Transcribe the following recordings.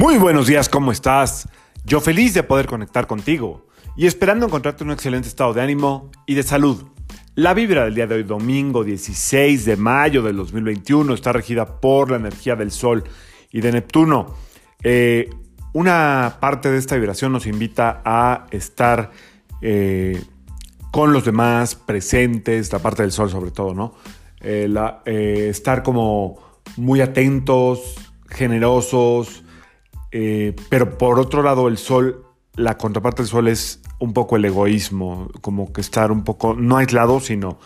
Muy buenos días, ¿cómo estás? Yo feliz de poder conectar contigo y esperando encontrarte en un excelente estado de ánimo y de salud. La vibra del día de hoy, domingo 16 de mayo del 2021, está regida por la energía del Sol y de Neptuno. Eh, una parte de esta vibración nos invita a estar eh, con los demás, presentes, la parte del Sol sobre todo, ¿no? Eh, estar como muy atentos, generosos, pero por otro lado el Sol, la contraparte del Sol es un poco el egoísmo, como que estar un poco, no aislado, sino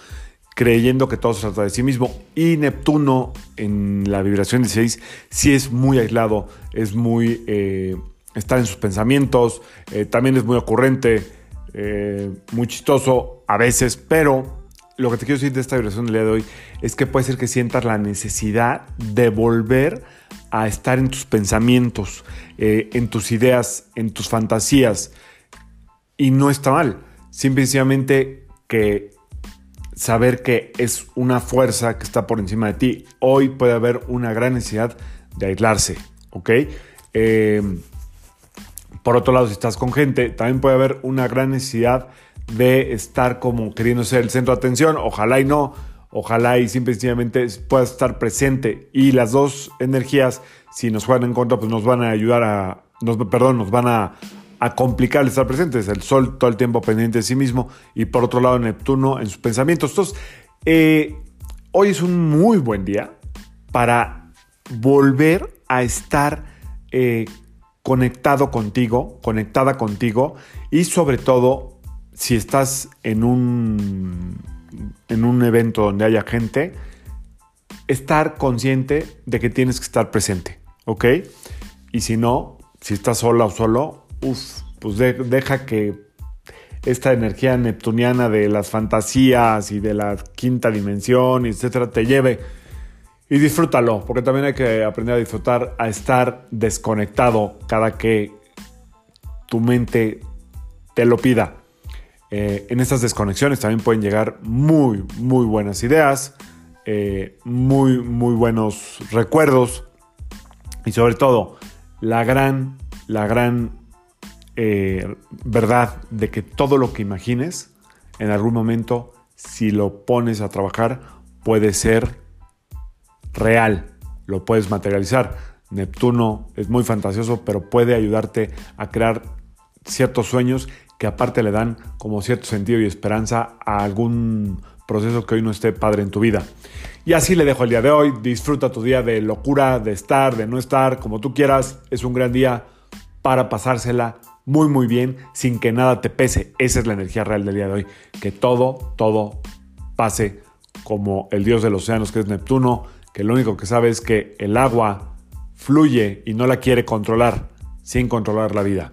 creyendo que todo se trata de sí mismo. Y Neptuno en la vibración 16 sí es muy aislado, es muy... Eh, estar en sus pensamientos, eh, también es muy ocurrente, eh, muy chistoso a veces, pero lo que te quiero decir de esta vibración del día de hoy es que puede ser que sientas la necesidad de volver a estar en tus pensamientos, en tus ideas, en tus fantasías. Y no está mal. Simplemente que saber que es una fuerza que está por encima de ti. Hoy puede haber una gran necesidad de aislarse, ¿ok? Em, por otro lado, si estás con gente, también puede haber una gran necesidad de estar como queriendo ser el centro de atención. Ojalá y no, ojalá y simplemente puedas estar presente. Y las dos energías, si nos juegan en contra, pues nos van a ayudar a, nos, perdón, nos van a, a complicar el estar presentes. El Sol todo el tiempo pendiente de sí mismo y por otro lado Neptuno en sus pensamientos. Entonces, eh, hoy es un muy buen día para volver a estar eh, conectado contigo, conectada contigo y sobre todo si estás en un, en un evento donde haya gente, estar consciente de que tienes que estar presente, ¿ok? Y si no, si estás sola o solo, uf, pues deja que esta energía neptuniana de las fantasías y de la quinta dimensión, etcétera, te lleve y disfrútalo, porque también hay que aprender a disfrutar, a estar desconectado cada que tu mente te lo pida. Eh, en estas desconexiones también pueden llegar muy, muy buenas ideas, eh, muy, muy buenos recuerdos y sobre todo la gran, la gran eh, verdad de que todo lo que imagines, en algún momento, si lo pones a trabajar, puede ser real, lo puedes materializar. Neptuno es muy fantasioso, pero puede ayudarte a crear ciertos sueños que aparte le dan como cierto sentido y esperanza a algún proceso que hoy no esté padre en tu vida. Y así le dejo el día de hoy. Disfruta tu día de locura, de estar, de no estar, como tú quieras. Es un gran día para pasársela muy muy bien sin que nada te pese. Esa es la energía real del día de hoy. Que todo, todo pase como el dios de los océanos que es Neptuno, que lo único que sabe es que el agua fluye y no la quiere controlar sin controlar la vida.